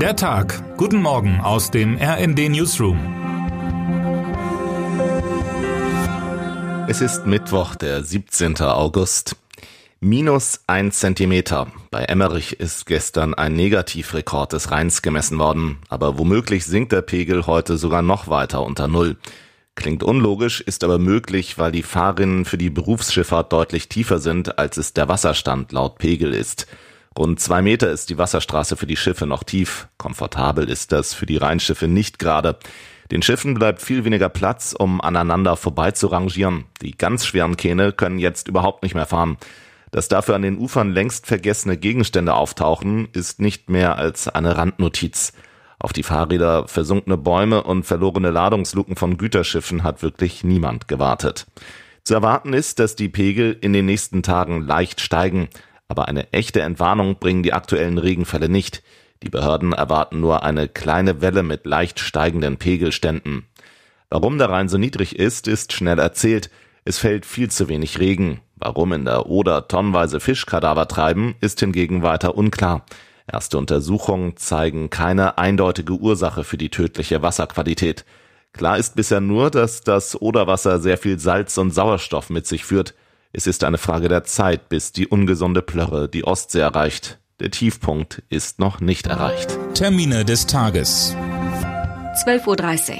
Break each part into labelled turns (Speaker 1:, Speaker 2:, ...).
Speaker 1: Der Tag. Guten Morgen aus dem RND Newsroom.
Speaker 2: Es ist Mittwoch, der 17. August. Minus ein Zentimeter. Bei Emmerich ist gestern ein Negativrekord des Rheins gemessen worden, aber womöglich sinkt der Pegel heute sogar noch weiter unter Null. Klingt unlogisch, ist aber möglich, weil die Fahrrinnen für die Berufsschifffahrt deutlich tiefer sind, als es der Wasserstand laut Pegel ist. Rund zwei Meter ist die Wasserstraße für die Schiffe noch tief. Komfortabel ist das für die Rheinschiffe nicht gerade. Den Schiffen bleibt viel weniger Platz, um aneinander vorbei zu rangieren. Die ganz schweren Kähne können jetzt überhaupt nicht mehr fahren. Dass dafür an den Ufern längst vergessene Gegenstände auftauchen, ist nicht mehr als eine Randnotiz. Auf die Fahrräder, versunkene Bäume und verlorene Ladungsluken von Güterschiffen hat wirklich niemand gewartet. Zu erwarten ist, dass die Pegel in den nächsten Tagen leicht steigen. Aber eine echte Entwarnung bringen die aktuellen Regenfälle nicht. Die Behörden erwarten nur eine kleine Welle mit leicht steigenden Pegelständen. Warum der Rhein so niedrig ist, ist schnell erzählt. Es fällt viel zu wenig Regen. Warum in der Oder tonnenweise Fischkadaver treiben, ist hingegen weiter unklar. Erste Untersuchungen zeigen keine eindeutige Ursache für die tödliche Wasserqualität. Klar ist bisher nur, dass das Oderwasser sehr viel Salz und Sauerstoff mit sich führt. Es ist eine Frage der Zeit, bis die ungesunde Plörre die Ostsee erreicht. Der Tiefpunkt ist noch nicht erreicht.
Speaker 1: Termine des Tages.
Speaker 3: 12.30 Uhr.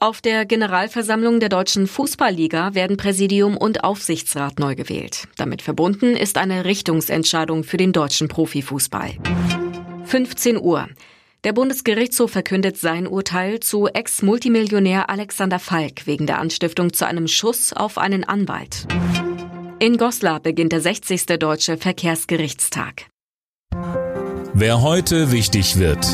Speaker 3: Auf der Generalversammlung der Deutschen Fußballliga werden Präsidium und Aufsichtsrat neu gewählt. Damit verbunden ist eine Richtungsentscheidung für den deutschen Profifußball. 15 Uhr. Der Bundesgerichtshof verkündet sein Urteil zu Ex-Multimillionär Alexander Falk wegen der Anstiftung zu einem Schuss auf einen Anwalt. In Goslar beginnt der 60. Deutsche Verkehrsgerichtstag.
Speaker 1: Wer heute wichtig wird.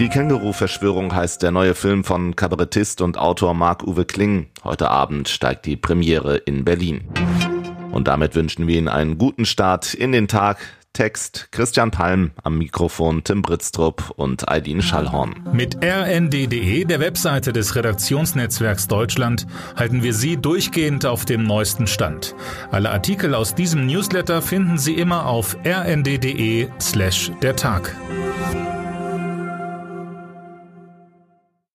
Speaker 2: Die Känguru-Verschwörung heißt der neue Film von Kabarettist und Autor Marc-Uwe Kling. Heute Abend steigt die Premiere in Berlin. Und damit wünschen wir Ihnen einen guten Start in den Tag. Text Christian Palm, am Mikrofon Tim Britztrup und Aidin Schallhorn.
Speaker 1: Mit rnd.de, der Webseite des Redaktionsnetzwerks Deutschland, halten wir Sie durchgehend auf dem neuesten Stand. Alle Artikel aus diesem Newsletter finden Sie immer auf rnd.de slash der Tag.